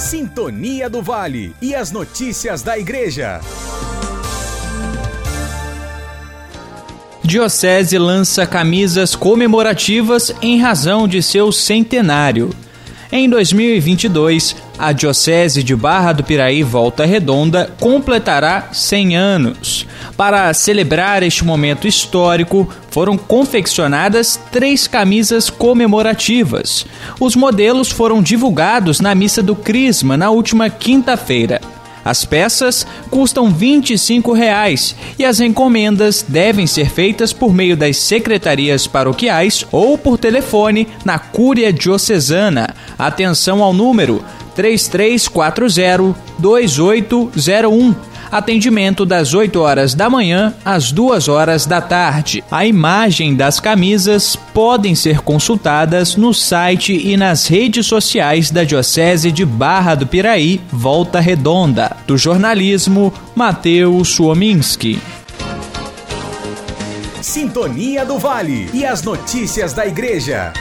Sintonia do Vale e as notícias da Igreja. Diocese lança camisas comemorativas em razão de seu centenário. Em 2022, a Diocese de Barra do Piraí Volta Redonda completará 100 anos. Para celebrar este momento histórico, foram confeccionadas três camisas comemorativas. Os modelos foram divulgados na missa do Crisma na última quinta-feira. As peças custam 25 reais, e as encomendas devem ser feitas por meio das secretarias paroquiais ou por telefone na Cúria Diocesana. Atenção ao número 3340 2801 Atendimento das 8 horas da manhã às 2 horas da tarde. A imagem das camisas podem ser consultadas no site e nas redes sociais da Diocese de Barra do Piraí, Volta Redonda. Do jornalismo, Matheus Suominski. Sintonia do Vale e as notícias da Igreja.